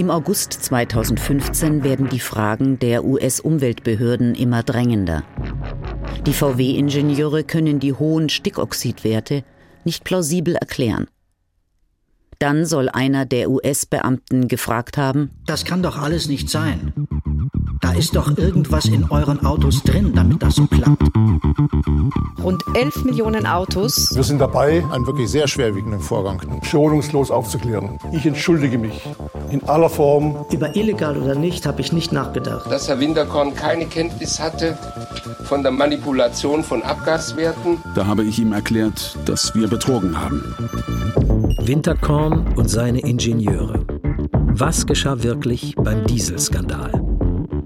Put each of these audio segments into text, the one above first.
Im August 2015 werden die Fragen der US-Umweltbehörden immer drängender. Die VW-Ingenieure können die hohen Stickoxidwerte nicht plausibel erklären. Dann soll einer der US-Beamten gefragt haben, Das kann doch alles nicht sein. Da ist doch irgendwas in euren Autos drin, damit das so klappt. Rund 11 Millionen Autos. Wir sind dabei, einen wirklich sehr schwerwiegenden Vorgang schonungslos aufzuklären. Ich entschuldige mich in aller Form. Über illegal oder nicht habe ich nicht nachgedacht. Dass Herr Winterkorn keine Kenntnis hatte von der Manipulation von Abgaswerten. Da habe ich ihm erklärt, dass wir betrogen haben. Winterkorn und seine Ingenieure. Was geschah wirklich beim Dieselskandal?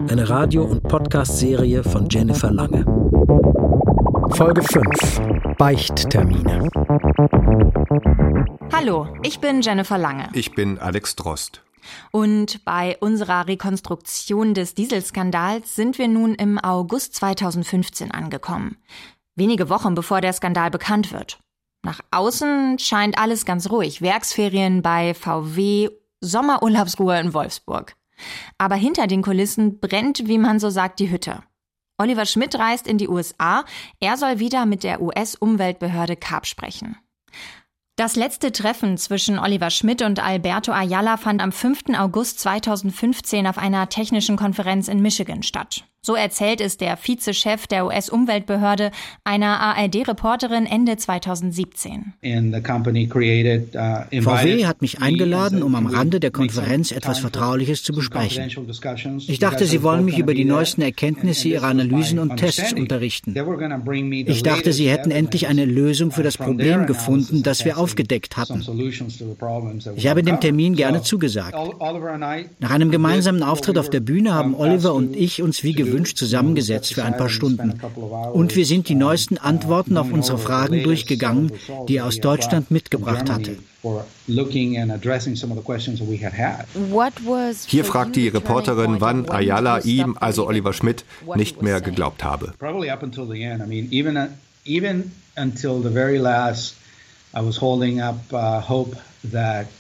Eine Radio- und Podcast-Serie von Jennifer Lange. Folge 5. Beichttermine. Hallo, ich bin Jennifer Lange. Ich bin Alex Drost. Und bei unserer Rekonstruktion des Dieselskandals sind wir nun im August 2015 angekommen. Wenige Wochen bevor der Skandal bekannt wird. Nach außen scheint alles ganz ruhig. Werksferien bei VW, Sommerurlaubsruhe in Wolfsburg. Aber hinter den Kulissen brennt, wie man so sagt, die Hütte. Oliver Schmidt reist in die USA. Er soll wieder mit der US-Umweltbehörde CARB sprechen. Das letzte Treffen zwischen Oliver Schmidt und Alberto Ayala fand am 5. August 2015 auf einer technischen Konferenz in Michigan statt. So erzählt es der Vizechef der US-Umweltbehörde einer ARD-Reporterin Ende 2017. VW hat mich eingeladen, um am Rande der Konferenz etwas Vertrauliches zu besprechen. Ich dachte, sie wollen mich über die neuesten Erkenntnisse ihrer Analysen und Tests unterrichten. Ich dachte, sie hätten endlich eine Lösung für das Problem gefunden, das wir aufgedeckt hatten. Ich habe dem Termin gerne zugesagt. Nach einem gemeinsamen Auftritt auf der Bühne haben Oliver und ich uns wie gewöhnt gewünscht zusammengesetzt für ein paar Stunden. Und wir sind die neuesten Antworten auf unsere Fragen durchgegangen, die er aus Deutschland mitgebracht hatte. Hier fragt die Reporterin, wann Ayala ihm, also Oliver Schmidt, nicht mehr geglaubt habe.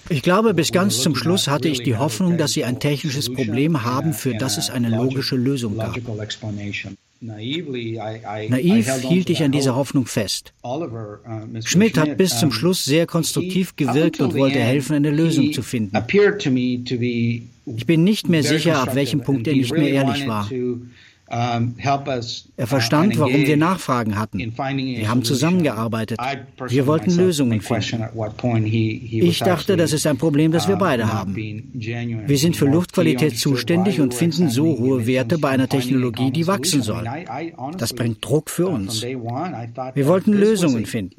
Ich glaube, bis ganz zum Schluss hatte ich die Hoffnung, dass sie ein technisches Problem haben, für das es eine logische Lösung gab. Naiv hielt ich an dieser Hoffnung fest. Schmidt hat bis zum Schluss sehr konstruktiv gewirkt und wollte helfen, eine Lösung zu finden. Ich bin nicht mehr sicher, ab welchem Punkt er nicht mehr ehrlich war. Er verstand, warum wir Nachfragen hatten. Wir haben zusammengearbeitet. Wir wollten Lösungen finden. Ich dachte, das ist ein Problem, das wir beide haben. Wir sind für Luftqualität zuständig und finden so hohe Werte bei einer Technologie, die wachsen soll. Das bringt Druck für uns. Wir wollten Lösungen finden.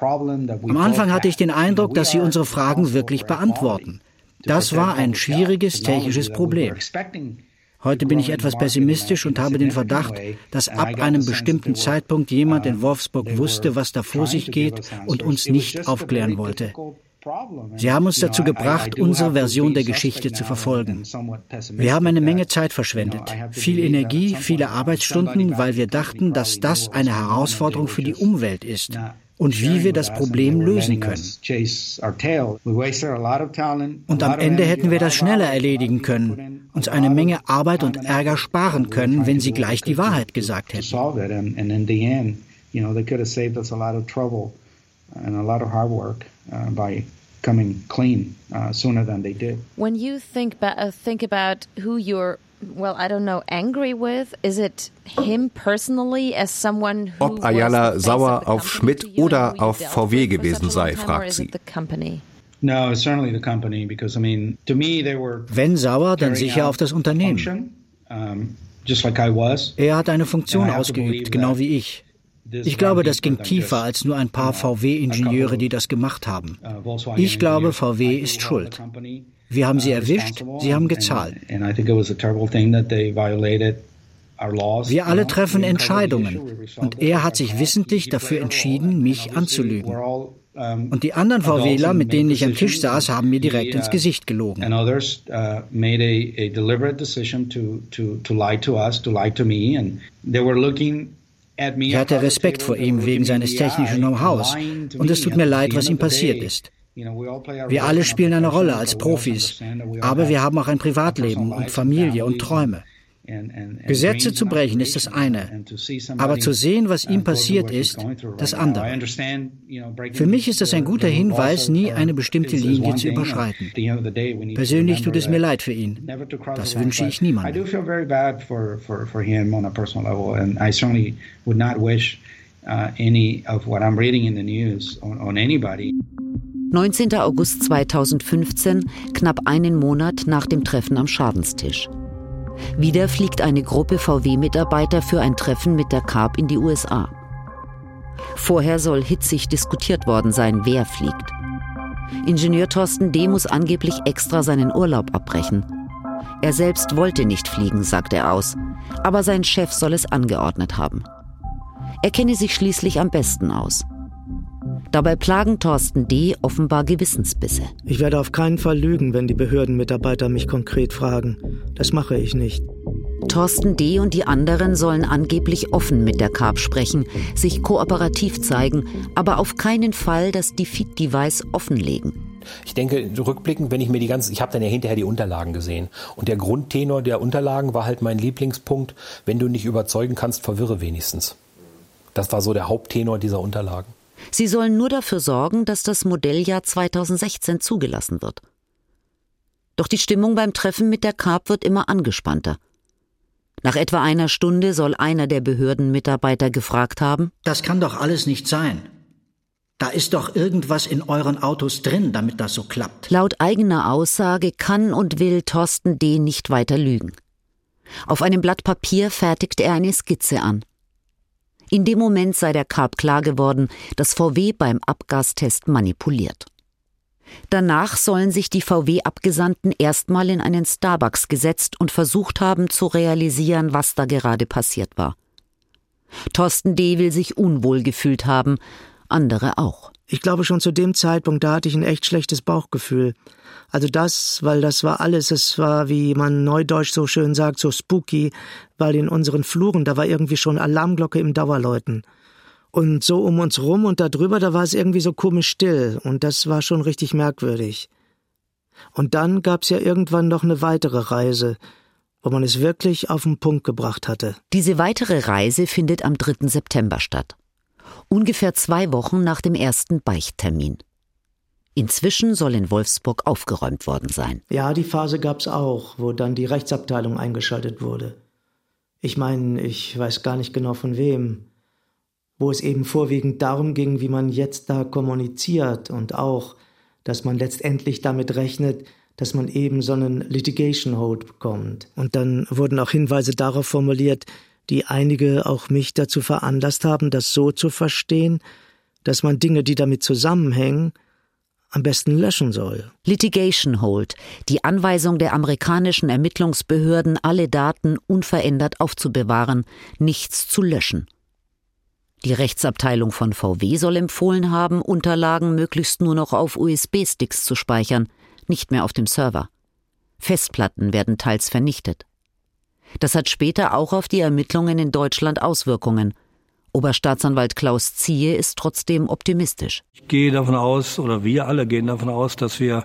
Am Anfang hatte ich den Eindruck, dass sie unsere Fragen wirklich beantworten. Das war ein schwieriges technisches Problem. Heute bin ich etwas pessimistisch und habe den Verdacht, dass ab einem bestimmten Zeitpunkt jemand in Wolfsburg wusste, was da vor sich geht und uns nicht aufklären wollte. Sie haben uns dazu gebracht, unsere Version der Geschichte zu verfolgen. Wir haben eine Menge Zeit verschwendet, viel Energie, viele Arbeitsstunden, weil wir dachten, dass das eine Herausforderung für die Umwelt ist und wie wir das Problem lösen können. Und am Ende hätten wir das schneller erledigen können, uns eine Menge Arbeit und Ärger sparen können, wenn sie gleich die Wahrheit gesagt hätten. coming clean uh, sooner than they did. When you think, uh, think about who you're well, I don't know, angry with? Is it him personally as someone who Ob Ayala sauer auf Schmidt oder auf VW gewesen sei, fragt sie. No, certainly the company because I mean, to me they were Wenn sauer, dann sicher auf das Unternehmen. Just like I was. Er hat eine Funktion ausgeübt, genau wie ich. Ich glaube, das ging tiefer als nur ein paar VW-Ingenieure, die das gemacht haben. Ich glaube, VW ist schuld. Wir haben sie erwischt, sie haben gezahlt. Wir alle treffen Entscheidungen und er hat sich wissentlich dafür entschieden, mich anzulügen. Und die anderen VWler, mit denen ich am Tisch saß, haben mir direkt ins Gesicht gelogen. Ich hatte Respekt vor ihm wegen seines technischen Know-hows und es tut mir leid, was ihm passiert ist. Wir alle spielen eine Rolle als Profis, aber wir haben auch ein Privatleben und Familie und Träume. Gesetze zu brechen ist das eine, aber zu sehen, was ihm passiert ist, das andere. Für mich ist das ein guter Hinweis, nie eine bestimmte Linie zu überschreiten. Persönlich tut es mir leid für ihn. Das wünsche ich niemandem. 19. August 2015, knapp einen Monat nach dem Treffen am Schadenstisch. Wieder fliegt eine Gruppe VW-Mitarbeiter für ein Treffen mit der Carb in die USA. Vorher soll hitzig diskutiert worden sein, wer fliegt. Ingenieur Thorsten D. muss angeblich extra seinen Urlaub abbrechen. Er selbst wollte nicht fliegen, sagt er aus, aber sein Chef soll es angeordnet haben. Er kenne sich schließlich am besten aus. Dabei plagen Thorsten D. offenbar Gewissensbisse. Ich werde auf keinen Fall lügen, wenn die Behördenmitarbeiter mich konkret fragen. Das mache ich nicht. Thorsten D. und die anderen sollen angeblich offen mit der Carb sprechen, sich kooperativ zeigen, aber auf keinen Fall das Defeat-Device offenlegen. Ich denke, rückblickend, wenn ich mir die ganzen, ich habe dann ja hinterher die Unterlagen gesehen. Und der Grundtenor der Unterlagen war halt mein Lieblingspunkt. Wenn du nicht überzeugen kannst, verwirre wenigstens. Das war so der Haupttenor dieser Unterlagen. Sie sollen nur dafür sorgen, dass das Modelljahr 2016 zugelassen wird. Doch die Stimmung beim Treffen mit der Carp wird immer angespannter. Nach etwa einer Stunde soll einer der Behördenmitarbeiter gefragt haben: Das kann doch alles nicht sein. Da ist doch irgendwas in euren Autos drin, damit das so klappt. Laut eigener Aussage kann und will Thorsten D. nicht weiter lügen. Auf einem Blatt Papier fertigt er eine Skizze an. In dem Moment sei der Carb klar geworden, dass VW beim Abgastest manipuliert. Danach sollen sich die VW-Abgesandten erstmal in einen Starbucks gesetzt und versucht haben zu realisieren, was da gerade passiert war. Thorsten D. will sich unwohl gefühlt haben, andere auch. Ich glaube schon zu dem Zeitpunkt, da hatte ich ein echt schlechtes Bauchgefühl. Also das, weil das war alles, es war, wie man neudeutsch so schön sagt, so spooky, weil in unseren Fluren, da war irgendwie schon Alarmglocke im Dauerläuten. Und so um uns rum und da drüber, da war es irgendwie so komisch still, und das war schon richtig merkwürdig. Und dann gab's ja irgendwann noch eine weitere Reise, wo man es wirklich auf den Punkt gebracht hatte. Diese weitere Reise findet am 3. September statt ungefähr zwei Wochen nach dem ersten Beichttermin. Inzwischen soll in Wolfsburg aufgeräumt worden sein. Ja, die Phase gab's auch, wo dann die Rechtsabteilung eingeschaltet wurde. Ich meine, ich weiß gar nicht genau von wem. Wo es eben vorwiegend darum ging, wie man jetzt da kommuniziert und auch, dass man letztendlich damit rechnet, dass man eben so einen Litigation Hold bekommt. Und dann wurden auch Hinweise darauf formuliert, die einige auch mich dazu veranlasst haben, das so zu verstehen, dass man Dinge, die damit zusammenhängen, am besten löschen soll. Litigation Hold, die Anweisung der amerikanischen Ermittlungsbehörden, alle Daten unverändert aufzubewahren, nichts zu löschen. Die Rechtsabteilung von VW soll empfohlen haben, Unterlagen möglichst nur noch auf USB-Sticks zu speichern, nicht mehr auf dem Server. Festplatten werden teils vernichtet. Das hat später auch auf die Ermittlungen in Deutschland Auswirkungen. Oberstaatsanwalt Klaus Ziehe ist trotzdem optimistisch. Ich gehe davon aus, oder wir alle gehen davon aus, dass wir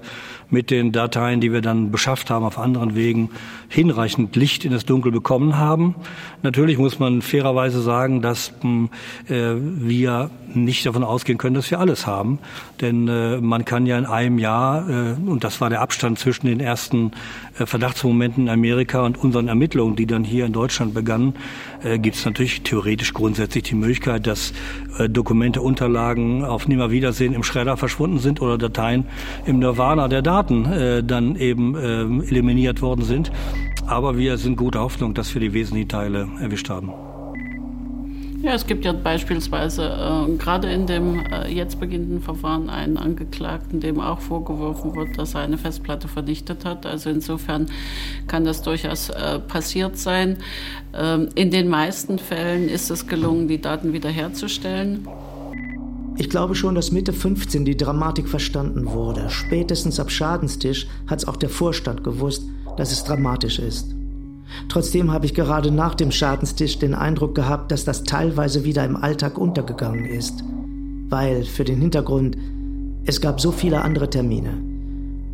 mit den Dateien, die wir dann beschafft haben auf anderen Wegen, hinreichend Licht in das Dunkel bekommen haben. Natürlich muss man fairerweise sagen, dass hm, äh, wir nicht davon ausgehen können, dass wir alles haben. Denn äh, man kann ja in einem Jahr, äh, und das war der Abstand zwischen den ersten äh, Verdachtsmomenten in Amerika und unseren Ermittlungen, die dann hier in Deutschland begannen, äh, gibt es natürlich theoretisch grundsätzlich die Möglichkeit, dass äh, Dokumente, Unterlagen auf Nimmerwiedersehen im Schredder verschwunden sind oder Dateien im Nirvana der Daten äh, dann eben äh, eliminiert worden sind. Aber wir sind guter Hoffnung, dass wir die wesentlichen Teile erwischt haben. Ja, es gibt ja beispielsweise äh, gerade in dem äh, jetzt beginnenden Verfahren einen Angeklagten, dem auch vorgeworfen wird, dass er eine Festplatte vernichtet hat. Also insofern kann das durchaus äh, passiert sein. Ähm, in den meisten Fällen ist es gelungen, die Daten wiederherzustellen. Ich glaube schon, dass Mitte 15 die Dramatik verstanden wurde. Spätestens ab Schadenstisch hat es auch der Vorstand gewusst, dass es dramatisch ist. Trotzdem habe ich gerade nach dem Schadenstisch den Eindruck gehabt, dass das teilweise wieder im Alltag untergegangen ist. Weil für den Hintergrund, Es gab so viele andere Termine.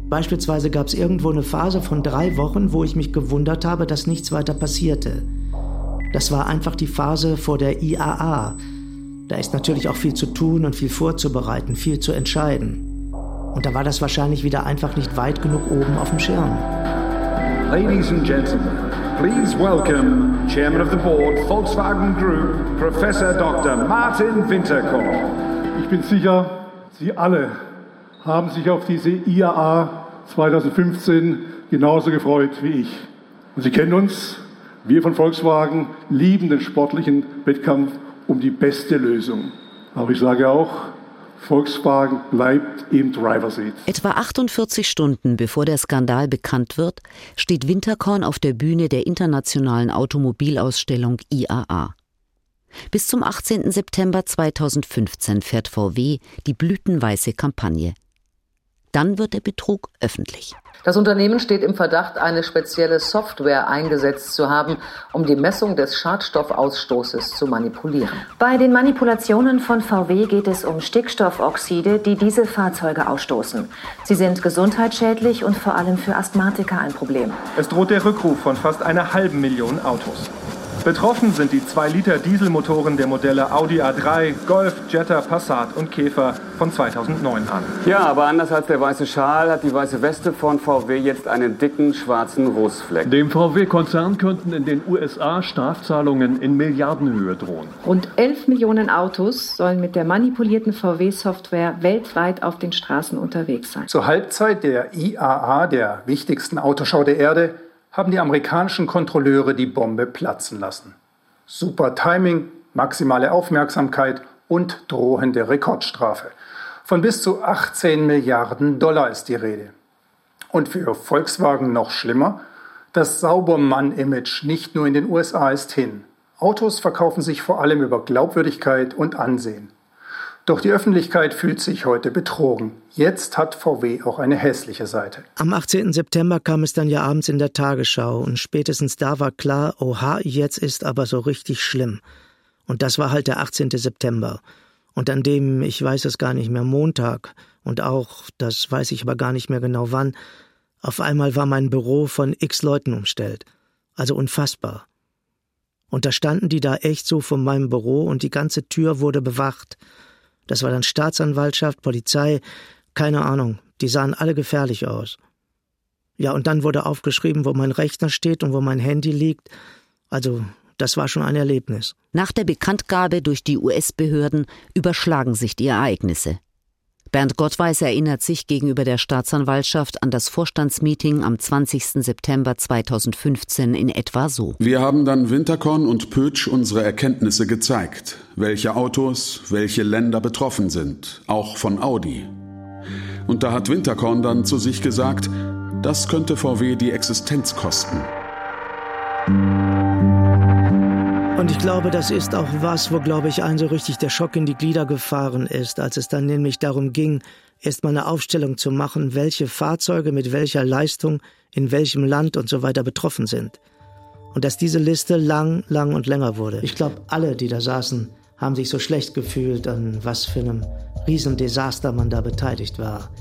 Beispielsweise gab es irgendwo eine Phase von drei Wochen, wo ich mich gewundert habe, dass nichts weiter passierte. Das war einfach die Phase vor der IAA. Da ist natürlich auch viel zu tun und viel vorzubereiten, viel zu entscheiden. Und da war das wahrscheinlich wieder einfach nicht weit genug oben auf dem Schirm. Ladies and gentlemen, please welcome Chairman of the Board, Volkswagen Group, Professor Dr. Martin Winterkorn. Ich bin sicher, Sie alle haben sich auf diese IAA 2015 genauso gefreut wie ich. Und Sie kennen uns, wir von Volkswagen lieben den sportlichen Wettkampf um die beste Lösung. Aber ich sage auch, Volkswagen bleibt im Driverseat. Etwa 48 Stunden bevor der Skandal bekannt wird, steht Winterkorn auf der Bühne der internationalen Automobilausstellung IAA. Bis zum 18. September 2015 fährt VW die blütenweiße Kampagne. Dann wird der Betrug öffentlich. Das Unternehmen steht im Verdacht, eine spezielle Software eingesetzt zu haben, um die Messung des Schadstoffausstoßes zu manipulieren. Bei den Manipulationen von VW geht es um Stickstoffoxide, die diese Fahrzeuge ausstoßen. Sie sind gesundheitsschädlich und vor allem für Asthmatiker ein Problem. Es droht der Rückruf von fast einer halben Million Autos. Betroffen sind die 2-Liter-Dieselmotoren der Modelle Audi A3, Golf, Jetta, Passat und Käfer von 2009 an. Ja, aber anders als der weiße Schal hat die weiße Weste von VW jetzt einen dicken schwarzen Rußfleck. Dem VW-Konzern könnten in den USA Strafzahlungen in Milliardenhöhe drohen. Rund 11 Millionen Autos sollen mit der manipulierten VW-Software weltweit auf den Straßen unterwegs sein. Zur Halbzeit der IAA, der wichtigsten Autoschau der Erde, haben die amerikanischen Kontrolleure die Bombe platzen lassen. Super Timing, maximale Aufmerksamkeit und drohende Rekordstrafe. Von bis zu 18 Milliarden Dollar ist die Rede. Und für Volkswagen noch schlimmer, das Saubermann-Image nicht nur in den USA ist hin. Autos verkaufen sich vor allem über Glaubwürdigkeit und Ansehen. Doch die Öffentlichkeit fühlt sich heute betrogen. Jetzt hat VW auch eine hässliche Seite. Am 18. September kam es dann ja abends in der Tagesschau und spätestens da war klar, oha, jetzt ist aber so richtig schlimm. Und das war halt der 18. September. Und an dem, ich weiß es gar nicht mehr, Montag und auch, das weiß ich aber gar nicht mehr genau wann, auf einmal war mein Büro von x Leuten umstellt. Also unfassbar. Und da standen die da echt so vor meinem Büro und die ganze Tür wurde bewacht. Das war dann Staatsanwaltschaft, Polizei, keine Ahnung. Die sahen alle gefährlich aus. Ja, und dann wurde aufgeschrieben, wo mein Rechner steht und wo mein Handy liegt. Also, das war schon ein Erlebnis. Nach der Bekanntgabe durch die US-Behörden überschlagen sich die Ereignisse. Bernd Gottweis erinnert sich gegenüber der Staatsanwaltschaft an das Vorstandsmeeting am 20. September 2015 in etwa so. Wir haben dann Winterkorn und Pötsch unsere Erkenntnisse gezeigt, welche Autos, welche Länder betroffen sind, auch von Audi. Und da hat Winterkorn dann zu sich gesagt, das könnte VW die Existenz kosten. Glaube, das ist auch was, wo, glaube ich, allen so richtig der Schock in die Glieder gefahren ist, als es dann nämlich darum ging, erst mal eine Aufstellung zu machen, welche Fahrzeuge mit welcher Leistung in welchem Land und so weiter betroffen sind. Und dass diese Liste lang, lang und länger wurde. Ich glaube, alle, die da saßen, haben sich so schlecht gefühlt, an was für einem Riesendesaster man da beteiligt war.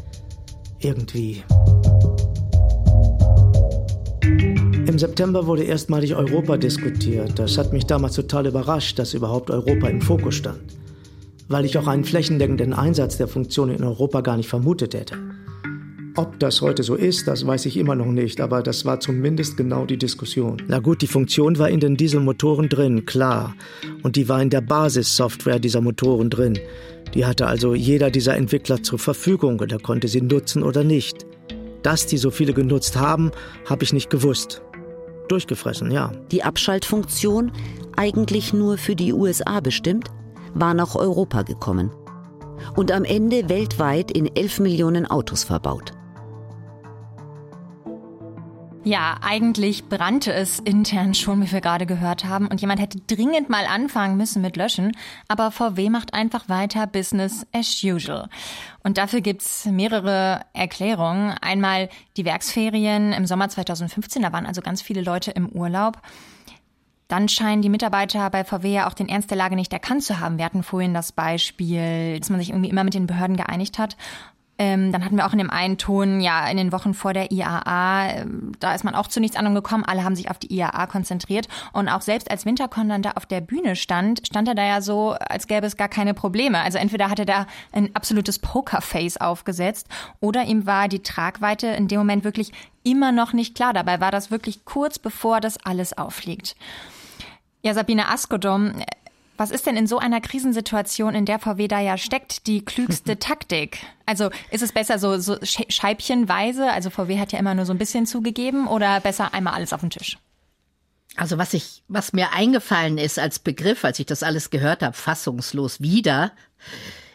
Irgendwie. Im September wurde erstmalig Europa diskutiert. Das hat mich damals total überrascht, dass überhaupt Europa im Fokus stand. Weil ich auch einen flächendeckenden Einsatz der Funktion in Europa gar nicht vermutet hätte. Ob das heute so ist, das weiß ich immer noch nicht, aber das war zumindest genau die Diskussion. Na gut, die Funktion war in den Dieselmotoren drin, klar. Und die war in der Basissoftware dieser Motoren drin. Die hatte also jeder dieser Entwickler zur Verfügung und er konnte sie nutzen oder nicht. Dass die so viele genutzt haben, habe ich nicht gewusst durchgefressen, ja. Die Abschaltfunktion, eigentlich nur für die USA bestimmt, war nach Europa gekommen. Und am Ende weltweit in 11 Millionen Autos verbaut. Ja, eigentlich brannte es intern schon, wie wir gerade gehört haben, und jemand hätte dringend mal anfangen müssen mit Löschen, aber VW macht einfach weiter Business as usual. Und dafür gibt's mehrere Erklärungen. Einmal die Werksferien im Sommer 2015, da waren also ganz viele Leute im Urlaub. Dann scheinen die Mitarbeiter bei VW ja auch den Ernst der Lage nicht erkannt zu haben. Wir hatten vorhin das Beispiel, dass man sich irgendwie immer mit den Behörden geeinigt hat. Ähm, dann hatten wir auch in dem einen Ton, ja, in den Wochen vor der IAA, äh, da ist man auch zu nichts anderem gekommen. Alle haben sich auf die IAA konzentriert. Und auch selbst als Winterkorn dann da auf der Bühne stand, stand er da ja so, als gäbe es gar keine Probleme. Also entweder hat er da ein absolutes Pokerface aufgesetzt oder ihm war die Tragweite in dem Moment wirklich immer noch nicht klar. Dabei war das wirklich kurz bevor das alles auffliegt. Ja, Sabine Askodom, was ist denn in so einer Krisensituation, in der VW da ja steckt, die klügste Taktik? Also ist es besser so, so scheibchenweise, also VW hat ja immer nur so ein bisschen zugegeben, oder besser einmal alles auf den Tisch? Also was ich, was mir eingefallen ist als Begriff, als ich das alles gehört habe, fassungslos wieder,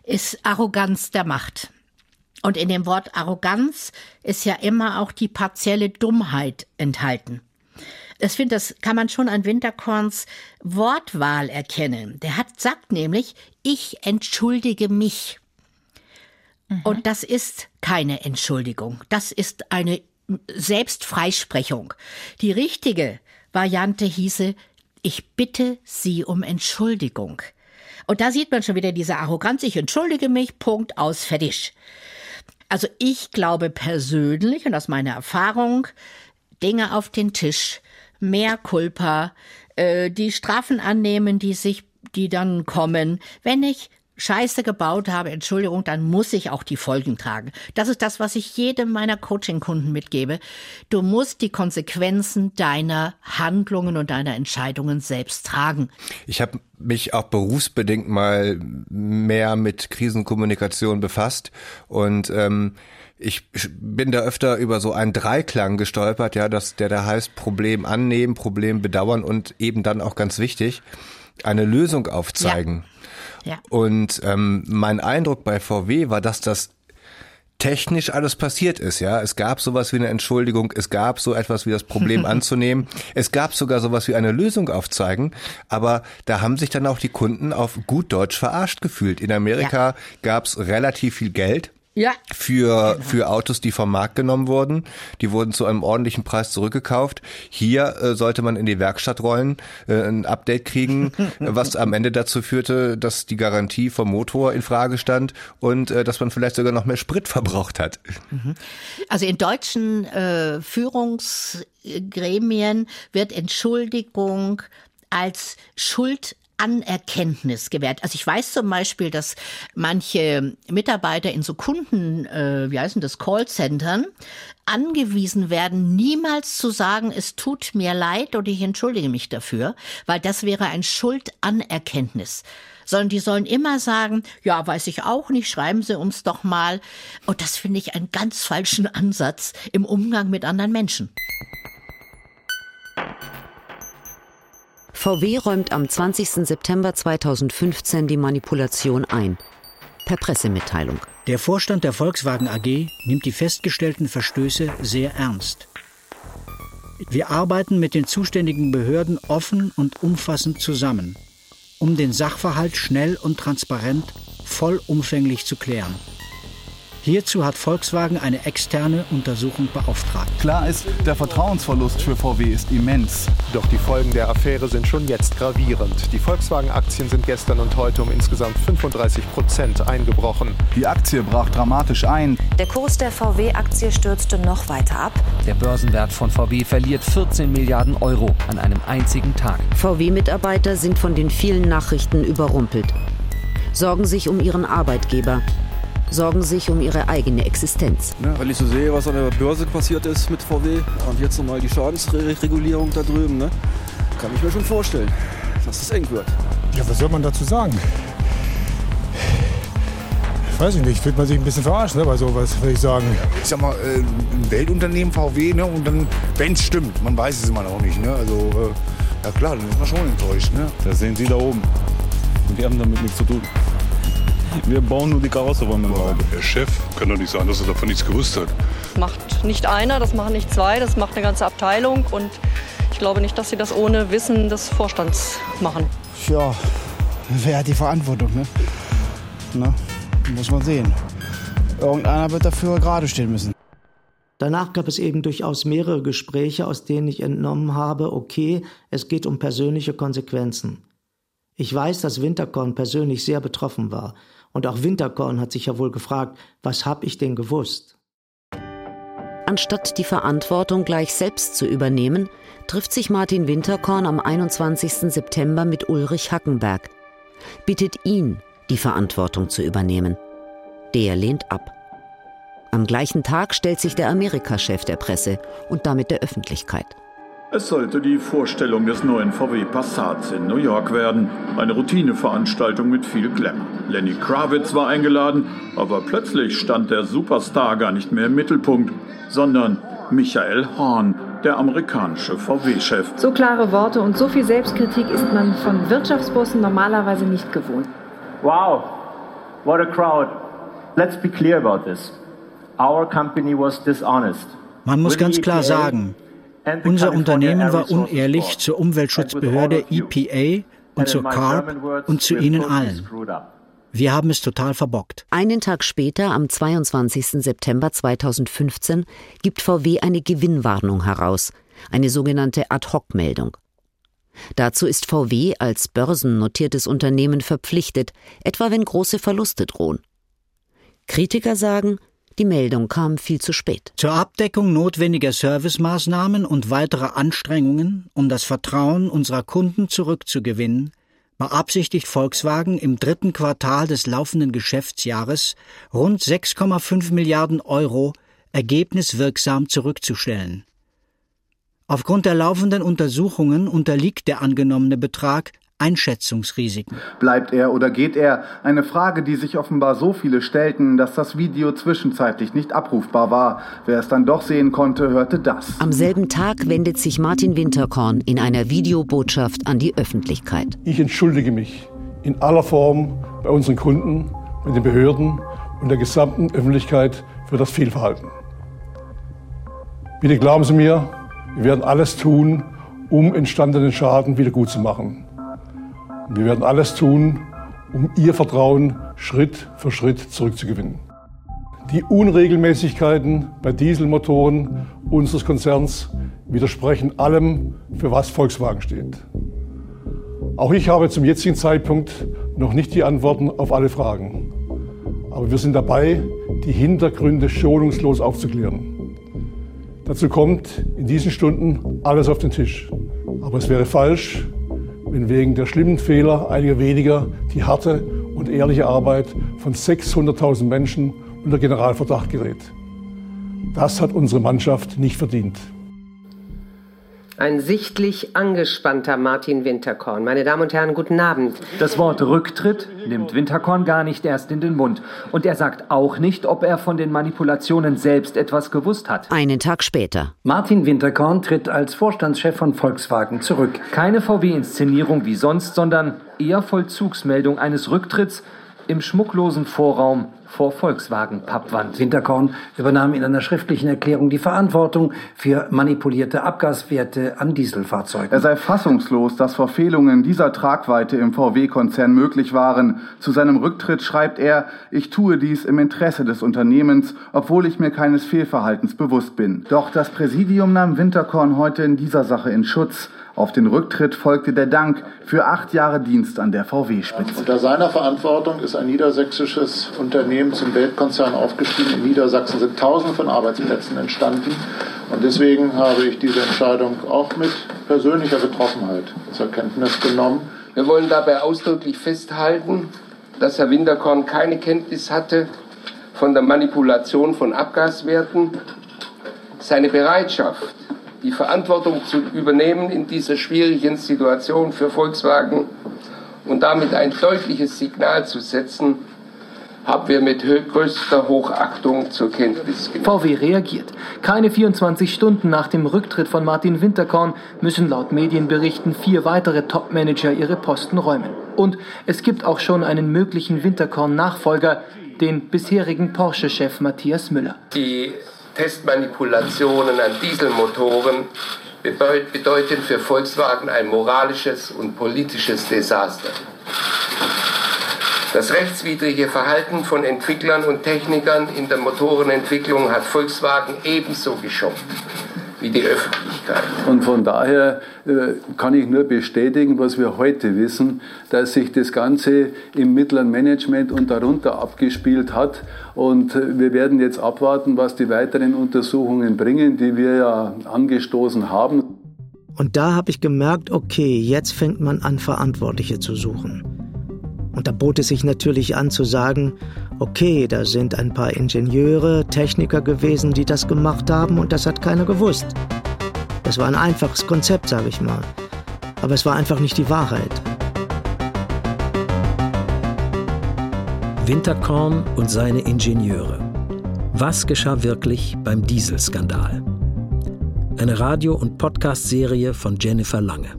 ist Arroganz der Macht. Und in dem Wort Arroganz ist ja immer auch die partielle Dummheit enthalten. Das finde, das kann man schon an Winterkorns Wortwahl erkennen. Der hat sagt nämlich, ich entschuldige mich. Mhm. Und das ist keine Entschuldigung. Das ist eine Selbstfreisprechung. Die richtige Variante hieße, ich bitte Sie um Entschuldigung. Und da sieht man schon wieder diese Arroganz, ich entschuldige mich, Punkt, aus, fertig. Also ich glaube persönlich und aus meiner Erfahrung, Dinge auf den Tisch, mehr Culpa, äh, die Strafen annehmen, die sich, die dann kommen. Wenn ich Scheiße gebaut habe, Entschuldigung, dann muss ich auch die Folgen tragen. Das ist das, was ich jedem meiner Coaching-Kunden mitgebe. Du musst die Konsequenzen deiner Handlungen und deiner Entscheidungen selbst tragen. Ich habe mich auch berufsbedingt mal mehr mit Krisenkommunikation befasst und ähm, ich bin da öfter über so einen Dreiklang gestolpert, ja, dass der da heißt Problem annehmen, Problem bedauern und eben dann auch ganz wichtig eine Lösung aufzeigen. Ja. ja. Und ähm, mein Eindruck bei VW war, dass das technisch alles passiert ist, ja. Es gab sowas wie eine Entschuldigung, es gab so etwas wie das Problem anzunehmen, es gab sogar sowas wie eine Lösung aufzeigen, aber da haben sich dann auch die Kunden auf gut Deutsch verarscht gefühlt. In Amerika ja. gab's relativ viel Geld ja. für, für Autos, die vom Markt genommen wurden. Die wurden zu einem ordentlichen Preis zurückgekauft. Hier äh, sollte man in die Werkstatt rollen, äh, ein Update kriegen, was am Ende dazu führte, dass die Garantie vom Motor in Frage stand und äh, dass man vielleicht sogar noch mehr Sprit verbraucht hat. Mhm. Also in deutschen äh, Führungsgremien wird Entschuldigung als Schuld Anerkenntnis gewährt. Also ich weiß zum Beispiel, dass manche Mitarbeiter in so Kunden, äh, wie heißen das, Callcentern, angewiesen werden, niemals zu sagen, es tut mir leid oder ich entschuldige mich dafür, weil das wäre ein Schuldanerkenntnis sondern die sollen immer sagen, ja, weiß ich auch nicht, schreiben Sie uns doch mal. Und das finde ich einen ganz falschen Ansatz im Umgang mit anderen Menschen. VW räumt am 20. September 2015 die Manipulation ein. Per Pressemitteilung. Der Vorstand der Volkswagen AG nimmt die festgestellten Verstöße sehr ernst. Wir arbeiten mit den zuständigen Behörden offen und umfassend zusammen, um den Sachverhalt schnell und transparent vollumfänglich zu klären. Hierzu hat Volkswagen eine externe Untersuchung beauftragt. Klar ist, der Vertrauensverlust für VW ist immens. Doch die Folgen der Affäre sind schon jetzt gravierend. Die Volkswagen-Aktien sind gestern und heute um insgesamt 35 Prozent eingebrochen. Die Aktie brach dramatisch ein. Der Kurs der VW-Aktie stürzte noch weiter ab. Der Börsenwert von VW verliert 14 Milliarden Euro an einem einzigen Tag. VW-Mitarbeiter sind von den vielen Nachrichten überrumpelt, sorgen sich um ihren Arbeitgeber sorgen sich um ihre eigene Existenz. Ja, wenn ich so sehe, was an der Börse passiert ist mit VW und jetzt nochmal die Schadensregulierung da drüben, ne, kann ich mir schon vorstellen, dass es eng wird. Ja, was soll man dazu sagen? Weiß ich nicht, fühlt man sich ein bisschen verarscht, ne, bei sowas, würde ich sagen. Ich sag mal, äh, ein Weltunternehmen VW, ne, und dann, wenn es stimmt, man weiß es immer noch nicht, ne, also, äh, ja klar, dann ist man schon enttäuscht, ne. Das sehen Sie da oben. Und die haben damit nichts zu tun. Wir bauen nur die Karosse, wollen wir sagen. Der Chef kann doch nicht sagen, dass er davon nichts gewusst hat. Das macht nicht einer, das machen nicht zwei, das macht eine ganze Abteilung. Und ich glaube nicht, dass sie das ohne Wissen des Vorstands machen. Ja, wer hat die Verantwortung? Ne? Na, muss man sehen. Irgendeiner wird dafür gerade stehen müssen. Danach gab es eben durchaus mehrere Gespräche, aus denen ich entnommen habe, okay, es geht um persönliche Konsequenzen. Ich weiß, dass Winterkorn persönlich sehr betroffen war Und auch Winterkorn hat sich ja wohl gefragt, was hab ich denn gewusst? Anstatt die Verantwortung gleich selbst zu übernehmen, trifft sich Martin Winterkorn am 21. September mit Ulrich Hackenberg, bittet ihn, die Verantwortung zu übernehmen. Der lehnt ab. Am gleichen Tag stellt sich der Amerika-Chef der Presse und damit der Öffentlichkeit. Es sollte die Vorstellung des neuen VW Passats in New York werden. Eine Routineveranstaltung mit viel Glamour. Lenny Kravitz war eingeladen, aber plötzlich stand der Superstar gar nicht mehr im Mittelpunkt, sondern Michael Horn, der amerikanische VW-Chef. So klare Worte und so viel Selbstkritik ist man von Wirtschaftsbossen normalerweise nicht gewohnt. Wow, what a crowd. Let's be clear about this. Our company was dishonest. Man muss ganz klar sagen, unser Unternehmen war unehrlich zur Umweltschutzbehörde EPA und zur CARB und zu Ihnen allen. Wir haben es total verbockt. Einen Tag später, am 22. September 2015, gibt VW eine Gewinnwarnung heraus, eine sogenannte Ad-Hoc-Meldung. Dazu ist VW als börsennotiertes Unternehmen verpflichtet, etwa wenn große Verluste drohen. Kritiker sagen, die Meldung kam viel zu spät. Zur Abdeckung notwendiger Servicemaßnahmen und weiterer Anstrengungen, um das Vertrauen unserer Kunden zurückzugewinnen, beabsichtigt Volkswagen im dritten Quartal des laufenden Geschäftsjahres rund 6,5 Milliarden Euro ergebniswirksam zurückzustellen. Aufgrund der laufenden Untersuchungen unterliegt der angenommene Betrag Einschätzungsrisiken. Bleibt er oder geht er? Eine Frage, die sich offenbar so viele stellten, dass das Video zwischenzeitlich nicht abrufbar war. Wer es dann doch sehen konnte, hörte das. Am selben Tag wendet sich Martin Winterkorn in einer Videobotschaft an die Öffentlichkeit. Ich entschuldige mich in aller Form bei unseren Kunden, bei den Behörden und der gesamten Öffentlichkeit für das Fehlverhalten. Bitte glauben Sie mir, wir werden alles tun, um entstandenen Schaden wiedergutzumachen. Wir werden alles tun, um Ihr Vertrauen Schritt für Schritt zurückzugewinnen. Die Unregelmäßigkeiten bei Dieselmotoren unseres Konzerns widersprechen allem, für was Volkswagen steht. Auch ich habe zum jetzigen Zeitpunkt noch nicht die Antworten auf alle Fragen. Aber wir sind dabei, die Hintergründe schonungslos aufzuklären. Dazu kommt in diesen Stunden alles auf den Tisch. Aber es wäre falsch, wenn wegen der schlimmen Fehler einiger weniger die harte und ehrliche Arbeit von 600.000 Menschen unter Generalverdacht gerät. Das hat unsere Mannschaft nicht verdient. Ein sichtlich angespannter Martin Winterkorn. Meine Damen und Herren, guten Abend. Das Wort Rücktritt nimmt Winterkorn gar nicht erst in den Mund. Und er sagt auch nicht, ob er von den Manipulationen selbst etwas gewusst hat. Einen Tag später. Martin Winterkorn tritt als Vorstandschef von Volkswagen zurück. Keine VW-Inszenierung wie sonst, sondern eher Vollzugsmeldung eines Rücktritts im schmucklosen Vorraum vor Volkswagen-Pappwand. Winterkorn übernahm in einer schriftlichen Erklärung die Verantwortung für manipulierte Abgaswerte an Dieselfahrzeugen. Er sei fassungslos, dass Verfehlungen dieser Tragweite im VW-Konzern möglich waren. Zu seinem Rücktritt schreibt er, ich tue dies im Interesse des Unternehmens, obwohl ich mir keines Fehlverhaltens bewusst bin. Doch das Präsidium nahm Winterkorn heute in dieser Sache in Schutz. Auf den Rücktritt folgte der Dank für acht Jahre Dienst an der VW-Spitze. Unter seiner Verantwortung ist ein niedersächsisches Unternehmen zum Weltkonzern aufgestiegen. In Niedersachsen sind Tausende von Arbeitsplätzen entstanden. Und deswegen habe ich diese Entscheidung auch mit persönlicher Betroffenheit zur Kenntnis genommen. Wir wollen dabei ausdrücklich festhalten, dass Herr Winterkorn keine Kenntnis hatte von der Manipulation von Abgaswerten. Seine Bereitschaft, die Verantwortung zu übernehmen in dieser schwierigen Situation für Volkswagen und damit ein deutliches Signal zu setzen, haben wir mit größter Hochachtung zur Kenntnis genommen. VW reagiert. Keine 24 Stunden nach dem Rücktritt von Martin Winterkorn müssen laut Medienberichten vier weitere Topmanager ihre Posten räumen. Und es gibt auch schon einen möglichen Winterkorn-Nachfolger, den bisherigen Porsche-Chef Matthias Müller. Die Testmanipulationen an Dieselmotoren bedeuten für Volkswagen ein moralisches und politisches Desaster. Das rechtswidrige Verhalten von Entwicklern und Technikern in der Motorenentwicklung hat Volkswagen ebenso geschockt wie die Öffentlichkeit. Und von daher äh, kann ich nur bestätigen, was wir heute wissen, dass sich das Ganze im mittleren Management und darunter abgespielt hat. Und äh, wir werden jetzt abwarten, was die weiteren Untersuchungen bringen, die wir ja angestoßen haben. Und da habe ich gemerkt, okay, jetzt fängt man an, Verantwortliche zu suchen. Und da bot es sich natürlich an zu sagen, okay, da sind ein paar Ingenieure, Techniker gewesen, die das gemacht haben und das hat keiner gewusst. Das war ein einfaches Konzept, sage ich mal. Aber es war einfach nicht die Wahrheit. Winterkorn und seine Ingenieure. Was geschah wirklich beim Dieselskandal? Eine Radio- und Podcast-Serie von Jennifer Lange.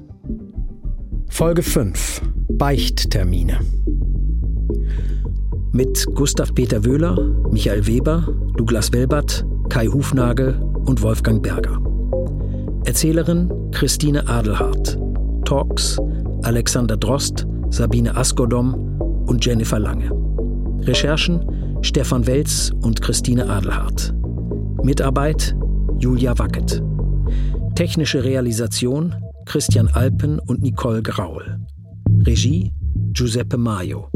Folge 5. Beichttermine. Mit Gustav Peter Wöhler, Michael Weber, Douglas Welbert, Kai Hufnagel und Wolfgang Berger. Erzählerin Christine Adelhardt. Talks Alexander Drost, Sabine Askodom und Jennifer Lange. Recherchen Stefan Welz und Christine Adelhardt. Mitarbeit Julia Wackett. Technische Realisation Christian Alpen und Nicole Graul. Regie Giuseppe Maio.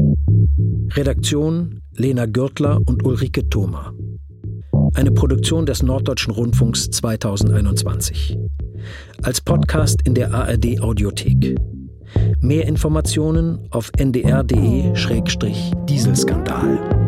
Redaktion Lena Gürtler und Ulrike Thoma. Eine Produktion des Norddeutschen Rundfunks 2021. Als Podcast in der ARD Audiothek. Mehr Informationen auf ndr.de-dieselskandal.